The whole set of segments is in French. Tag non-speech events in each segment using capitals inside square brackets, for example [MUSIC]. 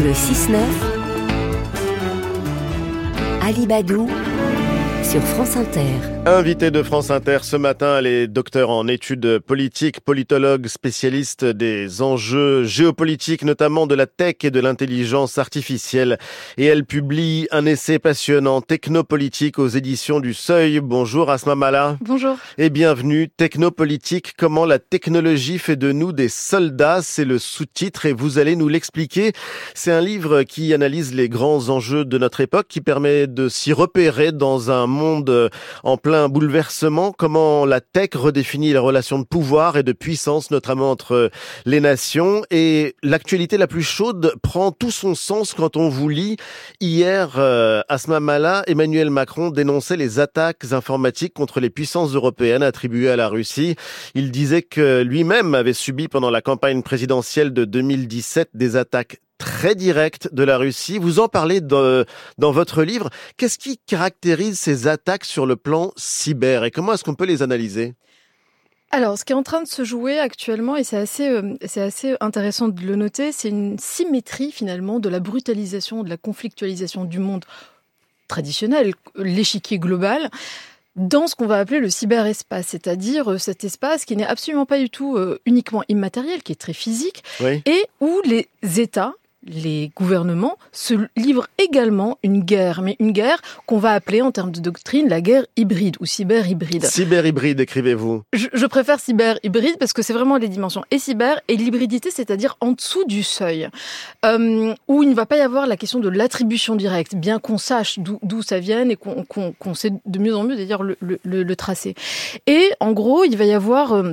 Le 6-9, Alibadou sur France Inter. Invité de France Inter ce matin, les docteurs en études politiques, politologues, spécialistes des enjeux géopolitiques, notamment de la tech et de l'intelligence artificielle. Et elle publie un essai passionnant, Technopolitique, aux éditions du Seuil. Bonjour Asma Mala. Bonjour. Et bienvenue. Technopolitique, comment la technologie fait de nous des soldats, c'est le sous-titre et vous allez nous l'expliquer. C'est un livre qui analyse les grands enjeux de notre époque, qui permet de s'y repérer dans un monde en plein bouleversement, comment la tech redéfinit les relations de pouvoir et de puissance, notamment entre les nations. Et l'actualité la plus chaude prend tout son sens quand on vous lit. Hier, euh, Asma Mala, Emmanuel Macron dénonçait les attaques informatiques contre les puissances européennes attribuées à la Russie. Il disait que lui-même avait subi pendant la campagne présidentielle de 2017 des attaques très directe de la Russie. Vous en parlez dans, dans votre livre. Qu'est-ce qui caractérise ces attaques sur le plan cyber et comment est-ce qu'on peut les analyser? Alors, ce qui est en train de se jouer actuellement, et c'est assez, euh, c'est assez intéressant de le noter, c'est une symétrie finalement de la brutalisation, de la conflictualisation du monde traditionnel, l'échiquier global, dans ce qu'on va appeler le cyberespace, c'est-à-dire euh, cet espace qui n'est absolument pas du tout euh, uniquement immatériel, qui est très physique, et où les États, les gouvernements se livrent également une guerre, mais une guerre qu'on va appeler en termes de doctrine la guerre hybride ou cyber-hybride. Cyber-hybride, écrivez-vous je, préfère cyber-hybride parce que c'est vraiment les dimensions et cyber et l'hybridité, c'est-à-dire en dessous du seuil, euh, où il ne va pas y avoir la question de l'attribution directe, bien qu'on sache d'où ça vient et qu'on sait de mieux en mieux d'ailleurs le, le, tracer. Et en gros, il va y avoir... Euh,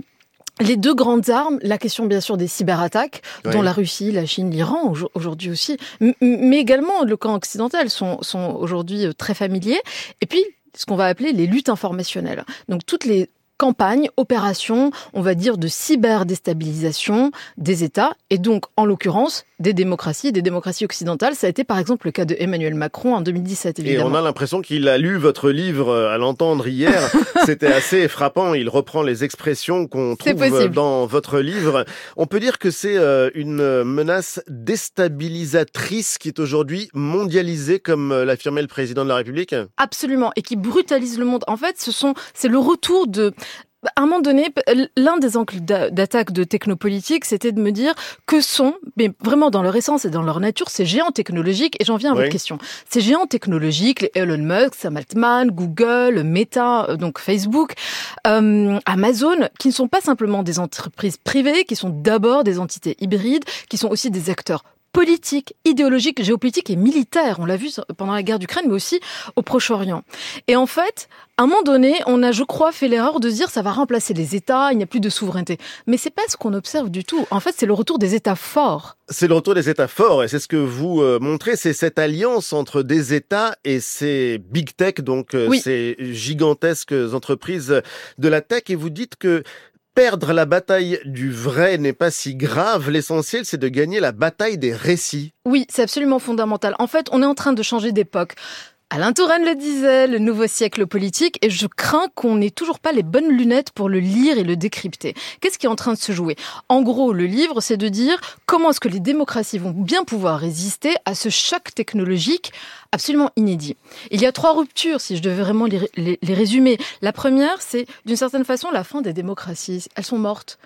les deux grandes armes, la question bien sûr des cyberattaques, dont la Russie, la Chine, l'Iran aujourd'hui aussi, mais également le camp occidental sont, sont aujourd'hui euh, très familiers. Et puis ce qu'on va appeler les luttes informationnelles. Donc toutes les campagne, opération, on va dire, de cyberdéstabilisation des États, et donc, en l'occurrence, des démocraties, des démocraties occidentales. Ça a été, par exemple, le cas de Emmanuel Macron en 2017, évidemment. Et on a l'impression qu'il a lu votre livre euh, à l'entendre hier. [LAUGHS] C'était assez frappant. Il reprend les expressions qu'on trouve dans votre livre. On peut dire que c'est euh, une menace déstabilisatrice qui est aujourd'hui mondialisée, comme euh, l'affirmait le président de la République Absolument, et qui brutalise le monde. En fait, ce sont, c'est le retour de à un moment donné, l'un des angles d'attaque de technopolitique, c'était de me dire que sont, mais vraiment dans leur essence et dans leur nature, ces géants technologiques, et j'en viens à votre question, ces géants technologiques, les Elon Musk, Sam Altman, Google, Meta, euh, donc Facebook, euh, Amazon, qui ne sont pas simplement des entreprises privées, qui sont d'abord des entités hybrides, qui sont aussi des acteurs politique, idéologique, géopolitique et militaire. On l'a vu pendant la guerre d'Ukraine, mais aussi au Proche-Orient. Et en fait, à un moment donné, on a, je crois, fait l'erreur de dire ça va remplacer les États, il n'y a plus de souveraineté. Mais c'est pas ce qu'on observe du tout. En fait, c'est le retour des États forts. C'est le retour des États forts, et c'est ce que vous euh, montrez, c'est cette alliance entre des États et ces big tech, donc euh, ces gigantesques entreprises de la tech, et vous dites que Perdre la bataille du vrai n'est pas si grave, l'essentiel c'est de gagner la bataille des récits. Oui, c'est absolument fondamental. En fait, on est en train de changer d'époque. Alain Touraine le disait, le nouveau siècle politique, et je crains qu'on n'ait toujours pas les bonnes lunettes pour le lire et le décrypter. Qu'est-ce qui est en train de se jouer? En gros, le livre, c'est de dire comment est-ce que les démocraties vont bien pouvoir résister à ce choc technologique absolument inédit. Il y a trois ruptures, si je devais vraiment les, les résumer. La première, c'est d'une certaine façon la fin des démocraties. Elles sont mortes.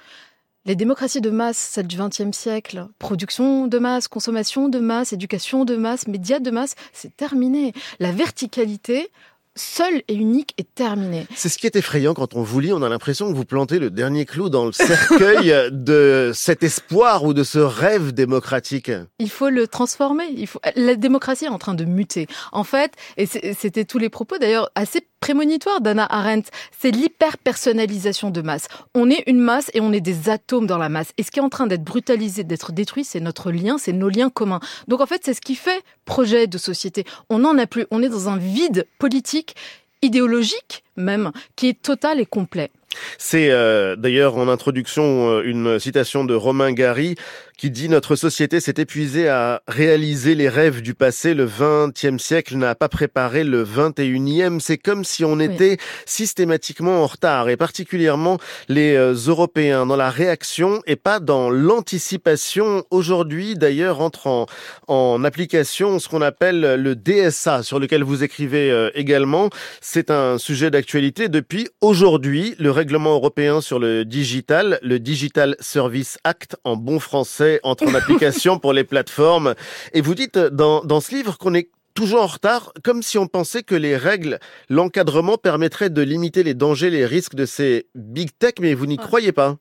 Les démocraties de masse, celles du XXe siècle, production de masse, consommation de masse, éducation de masse, médias de masse, c'est terminé. La verticalité, seul et unique est terminé. C'est ce qui est effrayant quand on vous lit, on a l'impression que vous plantez le dernier clou dans le cercueil [LAUGHS] de cet espoir ou de ce rêve démocratique. Il faut le transformer. Il faut... La démocratie est en train de muter. En fait, et c'était tous les propos d'ailleurs assez prémonitoire d'Anna Arendt, c'est l'hyper-personnalisation de masse. On est une masse et on est des atomes dans la masse. Et ce qui est en train d'être brutalisé, d'être détruit, c'est notre lien, c'est nos liens communs. Donc en fait, c'est ce qui fait projet de société. On n'en a plus. On est dans un vide politique, idéologique même, qui est total et complet. C'est euh, d'ailleurs en introduction euh, une citation de Romain Gary qui dit notre société s'est épuisée à réaliser les rêves du passé. Le 20e siècle n'a pas préparé le 21e. C'est comme si on était systématiquement en retard et particulièrement les euh, Européens dans la réaction et pas dans l'anticipation. Aujourd'hui, d'ailleurs, entre en, en application ce qu'on appelle le DSA sur lequel vous écrivez euh, également. C'est un sujet d'actualité depuis aujourd'hui. Le règlement européen sur le digital, le Digital Service Act en bon français entre en application pour les plateformes. Et vous dites dans, dans ce livre qu'on est toujours en retard, comme si on pensait que les règles, l'encadrement permettrait de limiter les dangers, les risques de ces big tech, mais vous n'y croyez pas?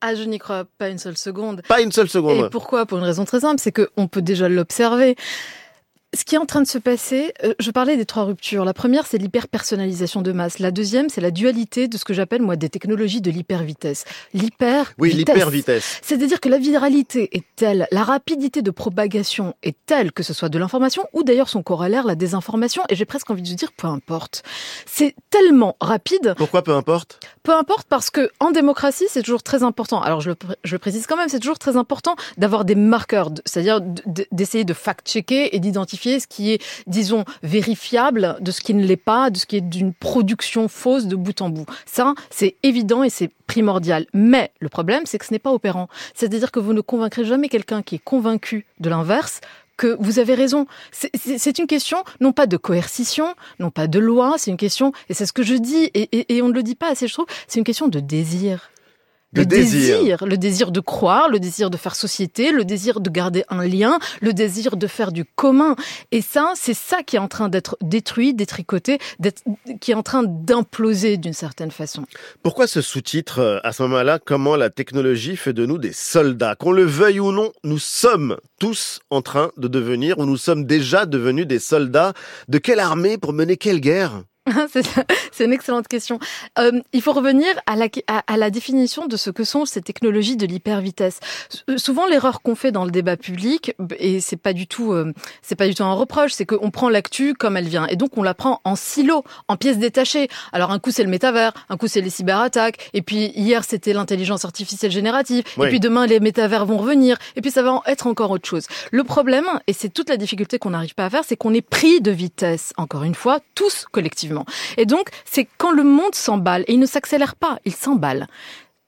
Ah, je n'y crois pas une seule seconde. Pas une seule seconde. Et pourquoi? Pour une raison très simple, c'est qu'on peut déjà l'observer ce qui est en train de se passer, euh, je parlais des trois ruptures. La première, c'est l'hyper-personnalisation de masse. La deuxième, c'est la dualité de ce que j'appelle, moi, des technologies de l'hyper-vitesse. L'hyper-vitesse. Oui, l'hyper-vitesse. C'est-à-dire que la viralité est telle, la rapidité de propagation est telle, que ce soit de l'information ou d'ailleurs son corollaire, la désinformation, et j'ai presque envie de dire peu importe. C'est tellement rapide. Pourquoi peu importe? Peu importe parce que en démocratie, c'est toujours très important. Alors je le, je le précise quand même, c'est toujours très important d'avoir des marqueurs, c'est-à-dire d'essayer de fact-checker et d'identifier ce qui est, disons, vérifiable de ce qui ne l'est pas, de ce qui est d'une production fausse de bout en bout. Ça, c'est évident et c'est primordial. Mais le problème, c'est que ce n'est pas opérant. C'est-à-dire que vous ne convaincrez jamais quelqu'un qui est convaincu de l'inverse que vous avez raison. C'est une question, non pas de coercition, non pas de loi, c'est une question, et c'est ce que je dis, et, et on ne le dit pas assez, je trouve, c'est une question de désir le désir. le désir de croire, le désir de faire société, le désir de garder un lien, le désir de faire du commun. Et ça, c'est ça qui est en train d'être détruit, détricoté, qui est en train d'imploser d'une certaine façon. Pourquoi ce sous-titre euh, à ce moment-là? Comment la technologie fait de nous des soldats? Qu'on le veuille ou non, nous sommes tous en train de devenir, ou nous sommes déjà devenus des soldats. De quelle armée pour mener quelle guerre? [LAUGHS] c'est une excellente question. Euh, il faut revenir à la, à, la, définition de ce que sont ces technologies de l'hypervitesse. Souvent, l'erreur qu'on fait dans le débat public, et c'est pas du tout, euh, c'est pas du tout un reproche, c'est qu'on prend l'actu comme elle vient, et donc on la prend en silo, en pièces détachées. Alors un coup c'est le métavers, un coup c'est les cyberattaques, et puis hier c'était l'intelligence artificielle générative, et puis demain les métavers vont revenir, et puis ça va être encore autre chose. Le problème, et c'est toute la difficulté qu'on n'arrive pas à faire, c'est qu'on est pris de vitesse, encore une fois, tous collectivement. Et donc, c'est quand le monde s'emballe, et il ne s'accélère pas, il s'emballe.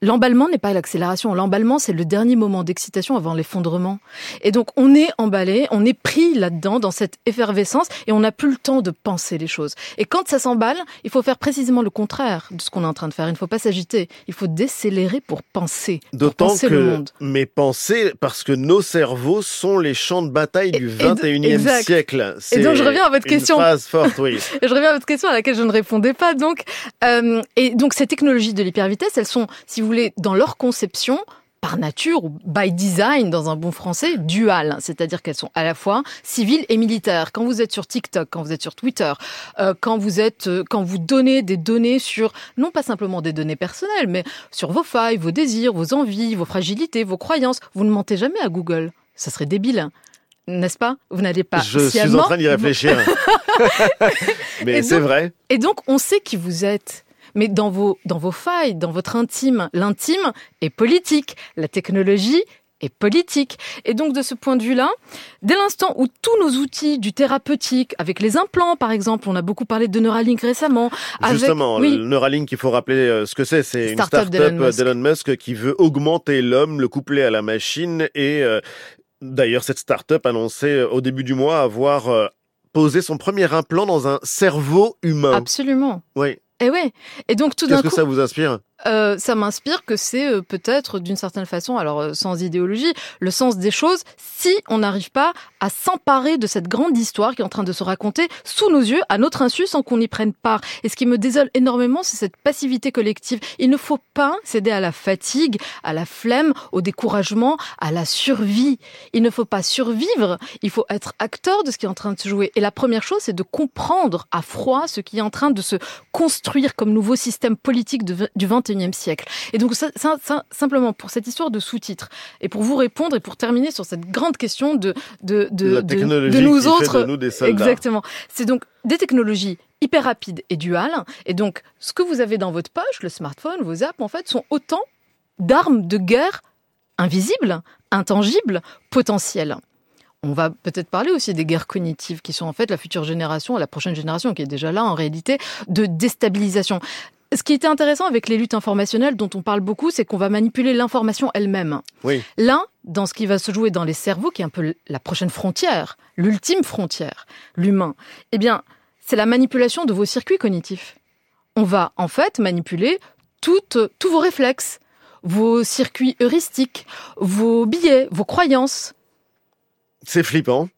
L'emballement n'est pas l'accélération. L'emballement, c'est le dernier moment d'excitation avant l'effondrement. Et donc, on est emballé, on est pris là-dedans, dans cette effervescence, et on n'a plus le temps de penser les choses. Et quand ça s'emballe, il faut faire précisément le contraire de ce qu'on est en train de faire. Il ne faut pas s'agiter. Il faut décélérer pour penser. D'autant que le monde. mes pensées, parce que nos cerveaux sont les champs de bataille du 21e siècle. Et donc, je reviens à votre une question. Phrase forte, oui. [LAUGHS] je reviens à votre question à laquelle je ne répondais pas. Donc, euh, et donc, ces technologies de l'hypervitesse, elles sont, si vous voulez, dans leur conception, par nature ou by design dans un bon français, duales, c'est-à-dire qu'elles sont à la fois civiles et militaires. Quand vous êtes sur TikTok, quand vous êtes sur Twitter, euh, quand vous êtes, euh, quand vous donnez des données sur non pas simplement des données personnelles, mais sur vos failles, vos désirs, vos envies, vos fragilités, vos croyances, vous ne mentez jamais à Google. Ça serait débile. N'est-ce pas? Vous n'allez pas. Je suis en train d'y réfléchir. [LAUGHS] mais c'est vrai. Et donc, on sait qui vous êtes mais dans vos, dans vos failles, dans votre intime. L'intime est politique, la technologie est politique. Et donc de ce point de vue-là, dès l'instant où tous nos outils du thérapeutique, avec les implants par exemple, on a beaucoup parlé de Neuralink récemment. Justement, le Neuralink, il faut rappeler euh, ce que c'est. C'est une start-up d'Elon Musk. qui veut augmenter l'homme, le coupler à la machine. Et euh, d'ailleurs, cette start-up annonçait euh, au début du mois avoir posé son premier implant dans un cerveau humain. Absolument. Oui. Eh ouais. Et donc tout d'un coup. Qu'est-ce que ça vous inspire? Euh, ça m'inspire que c'est euh, peut-être d'une certaine façon, alors euh, sans idéologie, le sens des choses si on n'arrive pas à s'emparer de cette grande histoire qui est en train de se raconter sous nos yeux, à notre insu, sans qu'on y prenne part. Et ce qui me désole énormément, c'est cette passivité collective. Il ne faut pas céder à la fatigue, à la flemme, au découragement, à la survie. Il ne faut pas survivre, il faut être acteur de ce qui est en train de se jouer. Et la première chose, c'est de comprendre à froid ce qui est en train de se construire comme nouveau système politique du 21 siècle. Et donc, ça, simplement pour cette histoire de sous-titres, et pour vous répondre, et pour terminer sur cette grande question de, de, de, de, nous autres. nous des Exactement. C'est donc des technologies hyper rapides et duales. Et donc, ce que vous avez dans votre poche, le smartphone, vos apps, en fait, sont autant d'armes de guerre invisibles, intangibles, potentiels. On va peut-être parler aussi des guerres cognitives qui sont en fait la future génération, la prochaine génération qui est déjà là en réalité, de déstabilisation. Ce qui était intéressant avec les luttes informationnelles dont on parle beaucoup, c'est qu'on va manipuler l'information elle-même. Oui. Là, dans ce qui va se jouer dans les cerveaux, qui est un peu la prochaine frontière, l'ultime frontière, l'humain, eh bien, c'est la manipulation de vos circuits cognitifs. On va en fait manipuler toutes, tous vos réflexes, vos circuits heuristiques, vos billets, vos croyances. C'est flippant.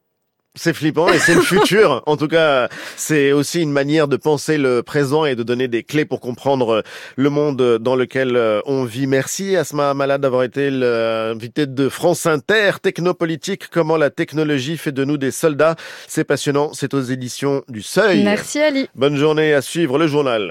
C'est flippant et c'est le futur. [LAUGHS] En tout cas, c'est aussi une manière de penser le présent et de donner des clés pour comprendre le monde dans lequel euh, on vit. Merci Asma Malade d'avoir été l'invité de France Inter, Technopolitique, comment la technologie fait de nous des soldats. C'est passionnant, c'est aux éditions du Seuil. Merci Ali. Bonne journée à suivre le journal.